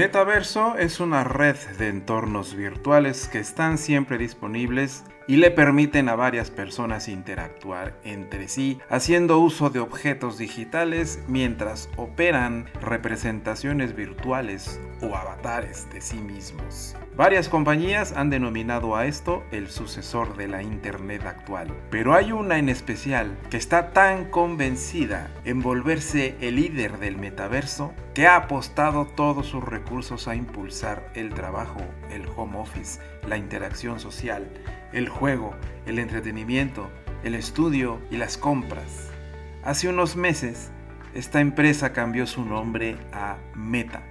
metaverso es una red de entornos virtuales que están siempre disponibles y le permiten a varias personas interactuar entre sí haciendo uso de objetos digitales mientras operan representaciones virtuales o avatares de sí mismos. Varias compañías han denominado a esto el sucesor de la Internet actual, pero hay una en especial que está tan convencida en volverse el líder del metaverso que ha apostado todos sus recursos a impulsar el trabajo, el home office, la interacción social, el juego, el entretenimiento, el estudio y las compras. Hace unos meses, esta empresa cambió su nombre a Meta.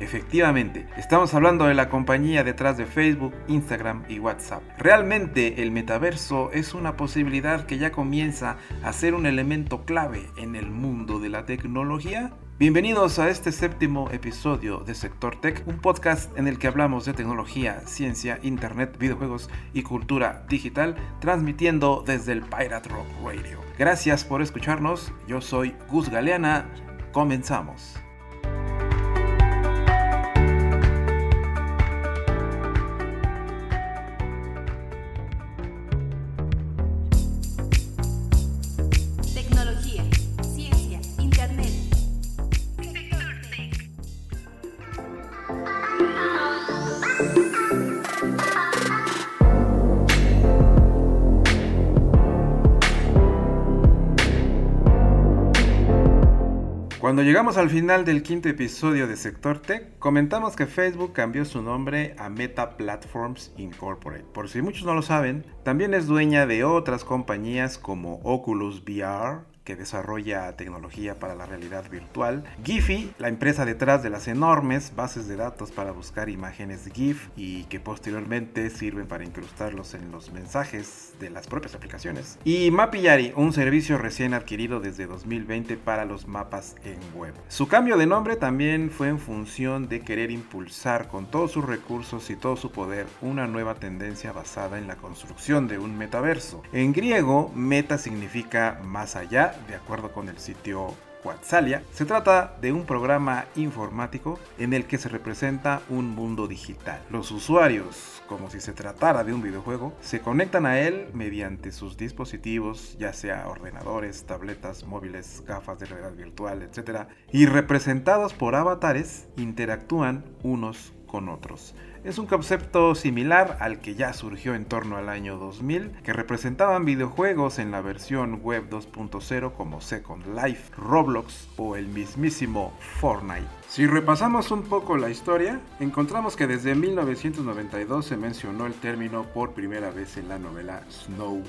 Efectivamente, estamos hablando de la compañía detrás de Facebook, Instagram y WhatsApp. Realmente el metaverso es una posibilidad que ya comienza a ser un elemento clave en el mundo de la tecnología Bienvenidos a este séptimo episodio de Sector Tech, un podcast en el que hablamos de tecnología, ciencia, internet, videojuegos y cultura digital, transmitiendo desde el Pirate Rock Radio. Gracias por escucharnos, yo soy Gus Galeana, comenzamos. Cuando llegamos al final del quinto episodio de Sector Tech, comentamos que Facebook cambió su nombre a Meta Platforms Incorporated. Por si muchos no lo saben, también es dueña de otras compañías como Oculus VR, que desarrolla tecnología para la realidad virtual. Giphy, la empresa detrás de las enormes bases de datos para buscar imágenes GIF y que posteriormente sirven para incrustarlos en los mensajes de las propias aplicaciones. Y Mapillary, un servicio recién adquirido desde 2020 para los mapas en web. Su cambio de nombre también fue en función de querer impulsar con todos sus recursos y todo su poder una nueva tendencia basada en la construcción de un metaverso. En griego, meta significa más allá de acuerdo con el sitio Quatsalia, se trata de un programa informático en el que se representa un mundo digital. Los usuarios, como si se tratara de un videojuego, se conectan a él mediante sus dispositivos, ya sea ordenadores, tabletas, móviles, gafas de realidad virtual, etc. Y representados por avatares, interactúan unos otros. Es un concepto similar al que ya surgió en torno al año 2000, que representaban videojuegos en la versión web 2.0 como Second Life, Roblox o el mismísimo Fortnite. Si repasamos un poco la historia, encontramos que desde 1992 se mencionó el término por primera vez en la novela Snow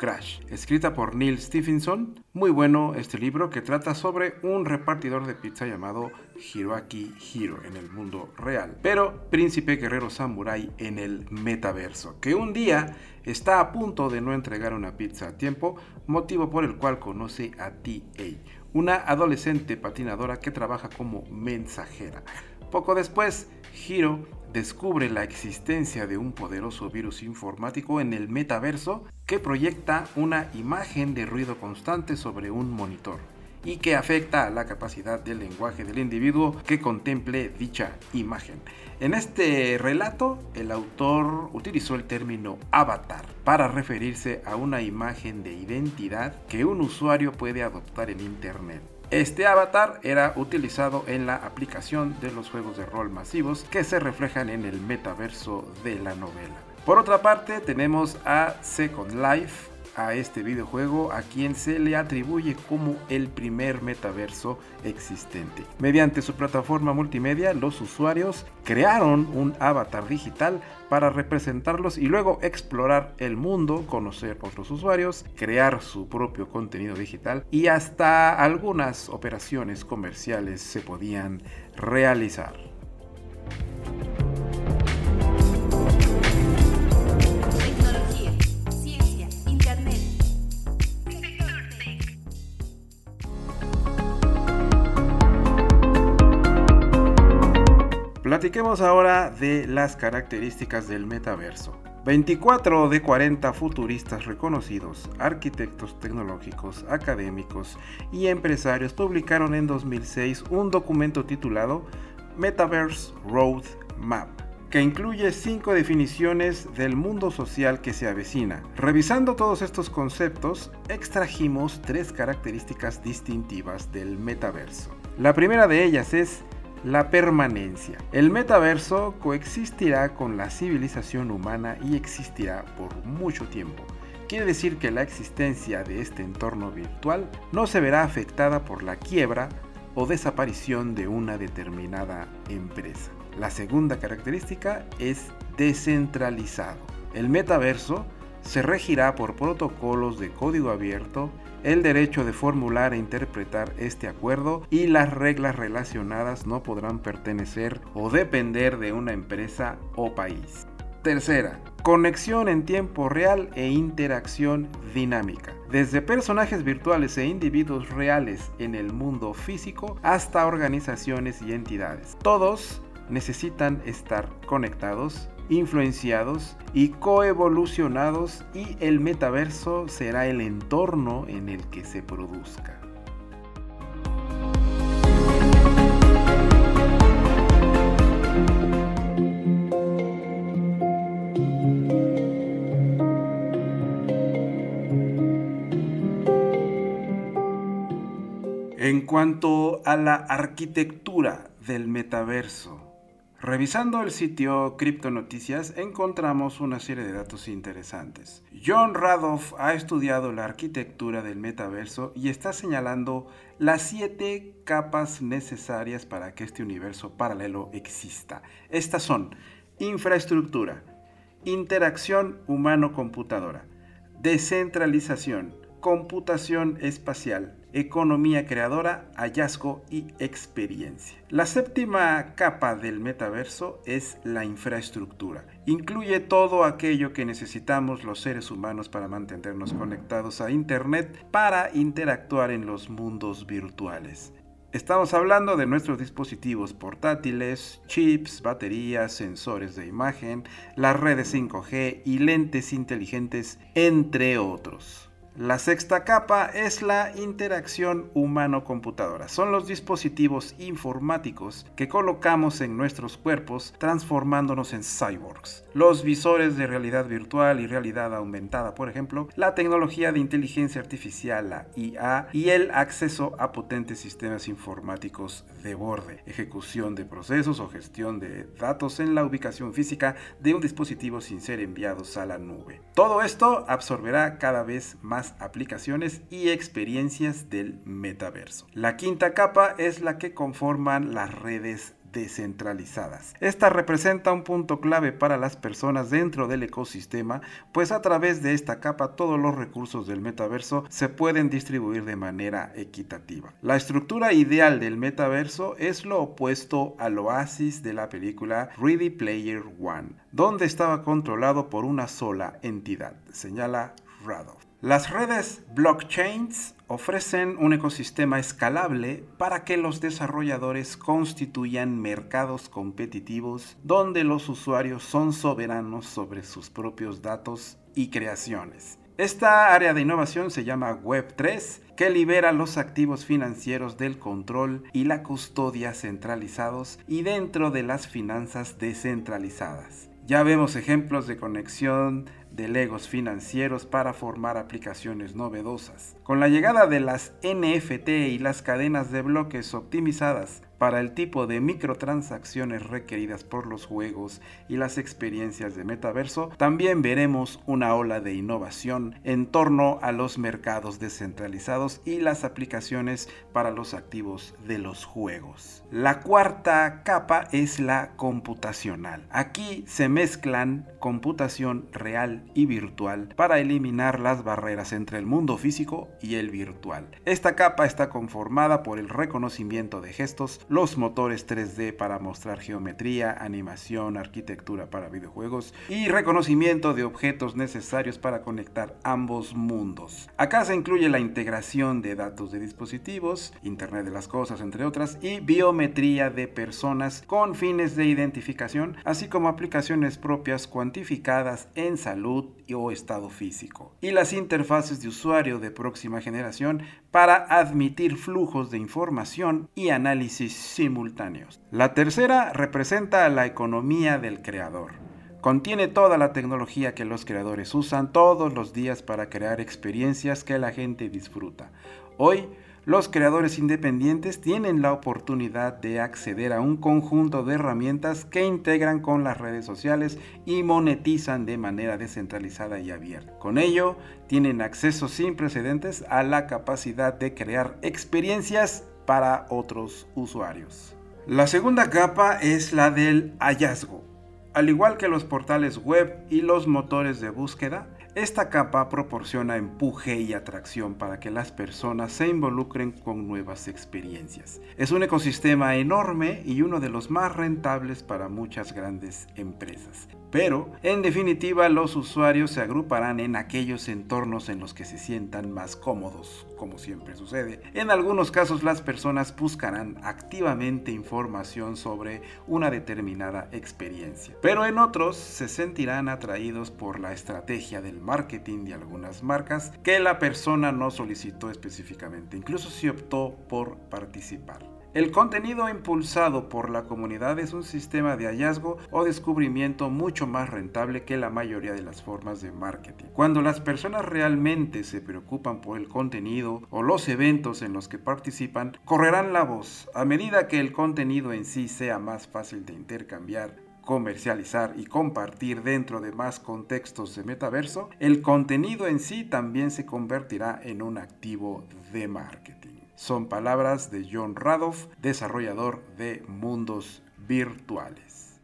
Crash, escrita por Neil Stephenson. Muy bueno este libro que trata sobre un repartidor de pizza llamado Hiroaki Hiro en el mundo real, pero príncipe guerrero samurai en el metaverso, que un día está a punto de no entregar una pizza a tiempo, motivo por el cual conoce a TA, una adolescente patinadora que trabaja como mensajera. Poco después, Hiro descubre la existencia de un poderoso virus informático en el metaverso que proyecta una imagen de ruido constante sobre un monitor y que afecta a la capacidad del lenguaje del individuo que contemple dicha imagen. En este relato, el autor utilizó el término avatar para referirse a una imagen de identidad que un usuario puede adoptar en Internet este avatar era utilizado en la aplicación de los juegos de rol masivos que se reflejan en el metaverso de la novela. Por otra parte, tenemos a Second Life, a este videojuego a quien se le atribuye como el primer metaverso existente. Mediante su plataforma multimedia, los usuarios crearon un avatar digital para representarlos y luego explorar el mundo, conocer otros usuarios, crear su propio contenido digital y hasta algunas operaciones comerciales se podían realizar. Platiquemos ahora de las características del metaverso. 24 de 40 futuristas reconocidos, arquitectos tecnológicos, académicos y empresarios publicaron en 2006 un documento titulado Metaverse Roadmap que incluye cinco definiciones del mundo social que se avecina. Revisando todos estos conceptos, extrajimos tres características distintivas del metaverso. La primera de ellas es la permanencia. El metaverso coexistirá con la civilización humana y existirá por mucho tiempo. Quiere decir que la existencia de este entorno virtual no se verá afectada por la quiebra o desaparición de una determinada empresa. La segunda característica es descentralizado. El metaverso se regirá por protocolos de código abierto, el derecho de formular e interpretar este acuerdo y las reglas relacionadas no podrán pertenecer o depender de una empresa o país. Tercera, conexión en tiempo real e interacción dinámica. Desde personajes virtuales e individuos reales en el mundo físico hasta organizaciones y entidades. Todos necesitan estar conectados, influenciados y coevolucionados y el metaverso será el entorno en el que se produzca. En cuanto a la arquitectura del metaverso, Revisando el sitio Cripto Noticias encontramos una serie de datos interesantes. John Radoff ha estudiado la arquitectura del metaverso y está señalando las siete capas necesarias para que este universo paralelo exista. Estas son infraestructura, interacción humano-computadora, descentralización, computación espacial, economía creadora, hallazgo y experiencia. La séptima capa del metaverso es la infraestructura. Incluye todo aquello que necesitamos los seres humanos para mantenernos conectados a Internet para interactuar en los mundos virtuales. Estamos hablando de nuestros dispositivos portátiles, chips, baterías, sensores de imagen, las redes 5G y lentes inteligentes, entre otros. La sexta capa es la interacción humano-computadora. Son los dispositivos informáticos que colocamos en nuestros cuerpos transformándonos en cyborgs. Los visores de realidad virtual y realidad aumentada, por ejemplo, la tecnología de inteligencia artificial, la IA, y el acceso a potentes sistemas informáticos de borde, ejecución de procesos o gestión de datos en la ubicación física de un dispositivo sin ser enviados a la nube. Todo esto absorberá cada vez más aplicaciones y experiencias del metaverso. La quinta capa es la que conforman las redes descentralizadas. Esta representa un punto clave para las personas dentro del ecosistema, pues a través de esta capa todos los recursos del metaverso se pueden distribuir de manera equitativa. La estructura ideal del metaverso es lo opuesto al oasis de la película Ready Player One, donde estaba controlado por una sola entidad, señala Radoff. Las redes blockchains ofrecen un ecosistema escalable para que los desarrolladores constituyan mercados competitivos donde los usuarios son soberanos sobre sus propios datos y creaciones. Esta área de innovación se llama Web3, que libera los activos financieros del control y la custodia centralizados y dentro de las finanzas descentralizadas. Ya vemos ejemplos de conexión de legos financieros para formar aplicaciones novedosas. Con la llegada de las NFT y las cadenas de bloques optimizadas para el tipo de microtransacciones requeridas por los juegos y las experiencias de metaverso, también veremos una ola de innovación en torno a los mercados descentralizados y las aplicaciones para los activos de los juegos. La cuarta capa es la computacional. Aquí se mezclan computación real y virtual para eliminar las barreras entre el mundo físico y el virtual. Esta capa está conformada por el reconocimiento de gestos, los motores 3D para mostrar geometría, animación, arquitectura para videojuegos y reconocimiento de objetos necesarios para conectar ambos mundos. Acá se incluye la integración de datos de dispositivos, Internet de las Cosas entre otras, y biometría de personas con fines de identificación, así como aplicaciones propias cuantificadas en salud o estado físico, y las interfaces de usuario de próxima generación para admitir flujos de información y análisis simultáneos. La tercera representa la economía del creador. Contiene toda la tecnología que los creadores usan todos los días para crear experiencias que la gente disfruta. Hoy, los creadores independientes tienen la oportunidad de acceder a un conjunto de herramientas que integran con las redes sociales y monetizan de manera descentralizada y abierta. Con ello, tienen acceso sin precedentes a la capacidad de crear experiencias para otros usuarios. La segunda capa es la del hallazgo. Al igual que los portales web y los motores de búsqueda, esta capa proporciona empuje y atracción para que las personas se involucren con nuevas experiencias. Es un ecosistema enorme y uno de los más rentables para muchas grandes empresas. Pero, en definitiva, los usuarios se agruparán en aquellos entornos en los que se sientan más cómodos, como siempre sucede. En algunos casos las personas buscarán activamente información sobre una determinada experiencia, pero en otros se sentirán atraídos por la estrategia del marketing de algunas marcas que la persona no solicitó específicamente, incluso si optó por participar. El contenido impulsado por la comunidad es un sistema de hallazgo o descubrimiento mucho más rentable que la mayoría de las formas de marketing. Cuando las personas realmente se preocupan por el contenido o los eventos en los que participan, correrán la voz. A medida que el contenido en sí sea más fácil de intercambiar, comercializar y compartir dentro de más contextos de metaverso, el contenido en sí también se convertirá en un activo de marketing. Son palabras de John Radoff, desarrollador de mundos virtuales.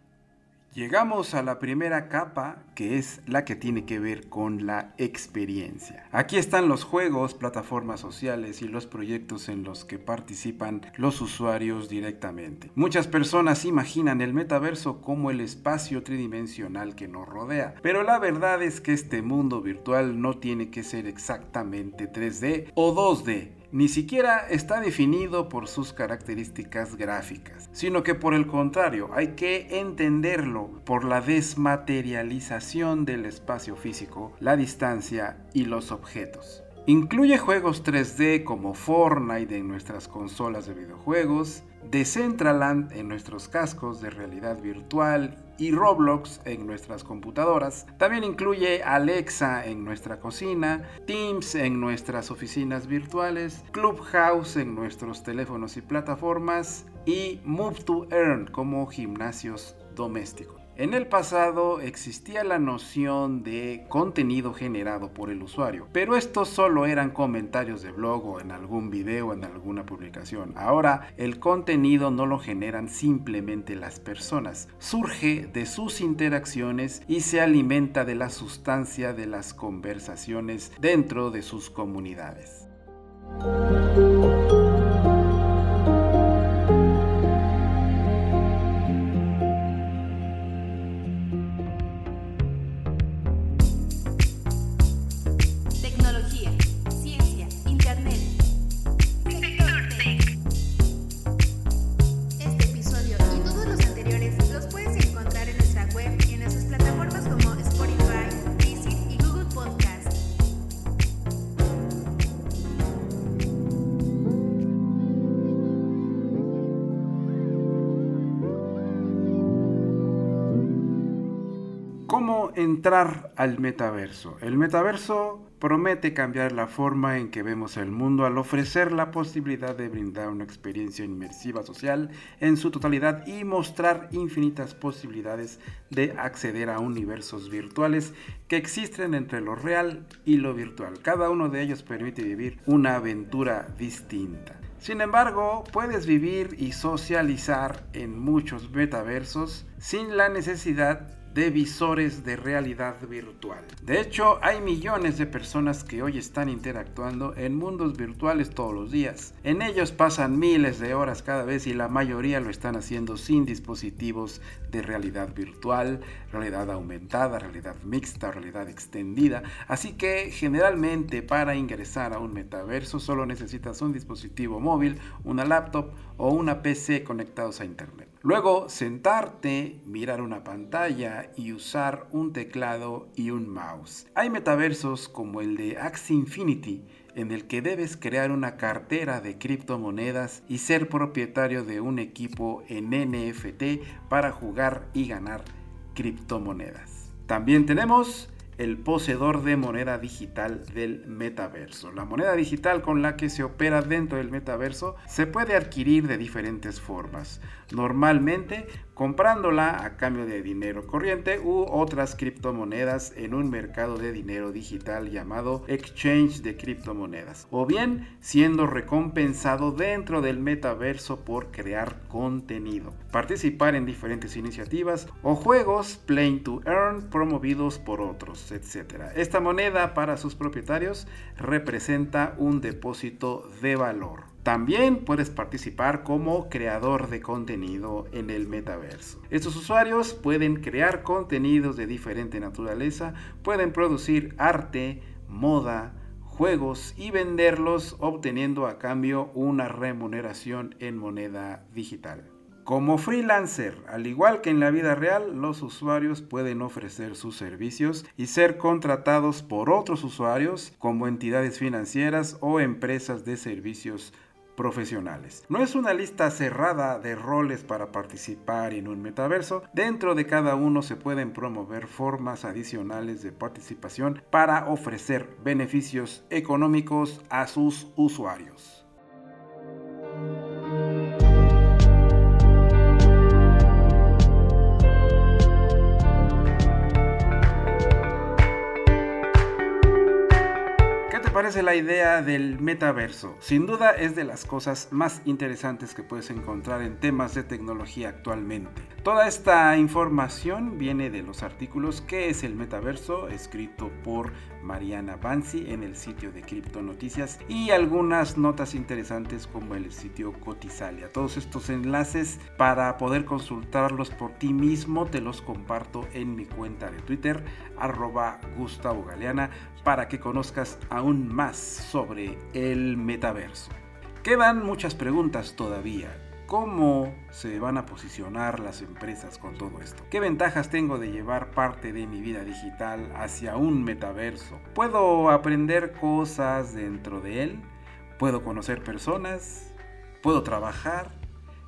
Llegamos a la primera capa que es la que tiene que ver con la experiencia. Aquí están los juegos, plataformas sociales y los proyectos en los que participan los usuarios directamente. Muchas personas imaginan el metaverso como el espacio tridimensional que nos rodea, pero la verdad es que este mundo virtual no tiene que ser exactamente 3D o 2D ni siquiera está definido por sus características gráficas, sino que por el contrario hay que entenderlo por la desmaterialización del espacio físico, la distancia y los objetos. Incluye juegos 3D como Fortnite en nuestras consolas de videojuegos, Decentraland en nuestros cascos de realidad virtual y Roblox en nuestras computadoras. También incluye Alexa en nuestra cocina, Teams en nuestras oficinas virtuales, Clubhouse en nuestros teléfonos y plataformas y Move to Earn como gimnasios domésticos. En el pasado existía la noción de contenido generado por el usuario, pero estos solo eran comentarios de blog o en algún video o en alguna publicación. Ahora el contenido no lo generan simplemente las personas, surge de sus interacciones y se alimenta de la sustancia de las conversaciones dentro de sus comunidades. Entrar al metaverso. El metaverso promete cambiar la forma en que vemos el mundo al ofrecer la posibilidad de brindar una experiencia inmersiva social en su totalidad y mostrar infinitas posibilidades de acceder a universos virtuales que existen entre lo real y lo virtual. Cada uno de ellos permite vivir una aventura distinta. Sin embargo, puedes vivir y socializar en muchos metaversos sin la necesidad de visores de realidad virtual. De hecho, hay millones de personas que hoy están interactuando en mundos virtuales todos los días. En ellos pasan miles de horas cada vez y la mayoría lo están haciendo sin dispositivos de realidad virtual, realidad aumentada, realidad mixta, realidad extendida. Así que generalmente para ingresar a un metaverso solo necesitas un dispositivo móvil, una laptop o una PC conectados a internet. Luego, sentarte, mirar una pantalla y usar un teclado y un mouse. Hay metaversos como el de Axie Infinity, en el que debes crear una cartera de criptomonedas y ser propietario de un equipo en NFT para jugar y ganar criptomonedas. También tenemos el poseedor de moneda digital del metaverso. La moneda digital con la que se opera dentro del metaverso se puede adquirir de diferentes formas. Normalmente comprándola a cambio de dinero corriente u otras criptomonedas en un mercado de dinero digital llamado exchange de criptomonedas, o bien siendo recompensado dentro del metaverso por crear contenido, participar en diferentes iniciativas o juegos play to earn promovidos por otros, etc. Esta moneda para sus propietarios representa un depósito de valor. También puedes participar como creador de contenido en el metaverso. Estos usuarios pueden crear contenidos de diferente naturaleza, pueden producir arte, moda, juegos y venderlos obteniendo a cambio una remuneración en moneda digital. Como freelancer, al igual que en la vida real, los usuarios pueden ofrecer sus servicios y ser contratados por otros usuarios como entidades financieras o empresas de servicios profesionales. No es una lista cerrada de roles para participar en un metaverso. Dentro de cada uno se pueden promover formas adicionales de participación para ofrecer beneficios económicos a sus usuarios. Parece la idea del metaverso? Sin duda es de las cosas más interesantes que puedes encontrar en temas de tecnología actualmente. Toda esta información viene de los artículos ¿Qué es el metaverso? escrito por Mariana Bansi en el sitio de Cripto Noticias y algunas notas interesantes como el sitio Cotizalia. Todos estos enlaces para poder consultarlos por ti mismo te los comparto en mi cuenta de Twitter arroba Gustavo Galeana para que conozcas aún más sobre el metaverso. Quedan muchas preguntas todavía. ¿Cómo se van a posicionar las empresas con todo esto? ¿Qué ventajas tengo de llevar parte de mi vida digital hacia un metaverso? ¿Puedo aprender cosas dentro de él? ¿Puedo conocer personas? ¿Puedo trabajar?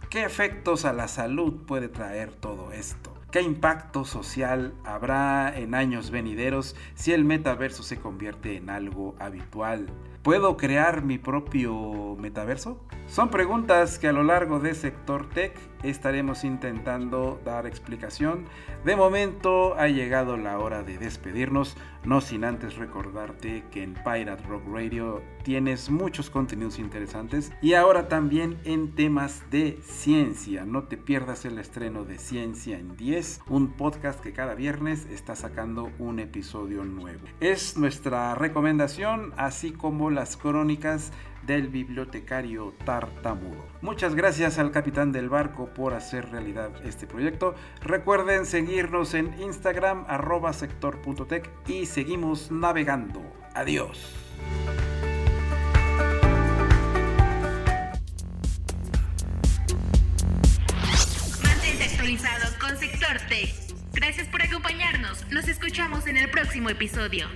¿Qué efectos a la salud puede traer todo esto? ¿Qué impacto social habrá en años venideros si el metaverso se convierte en algo habitual? ¿Puedo crear mi propio metaverso? Son preguntas que a lo largo de Sector Tech estaremos intentando dar explicación. De momento ha llegado la hora de despedirnos, no sin antes recordarte que en Pirate Rock Radio tienes muchos contenidos interesantes y ahora también en temas de ciencia. No te pierdas el estreno de Ciencia en 10, un podcast que cada viernes está sacando un episodio nuevo. Es nuestra recomendación, así como las crónicas del bibliotecario tartamudo. Muchas gracias al capitán del barco por hacer realidad este proyecto. Recuerden seguirnos en Instagram arroba sector.tech y seguimos navegando. Adiós. Mantente actualizado con Sector Tech. Gracias por acompañarnos. Nos escuchamos en el próximo episodio.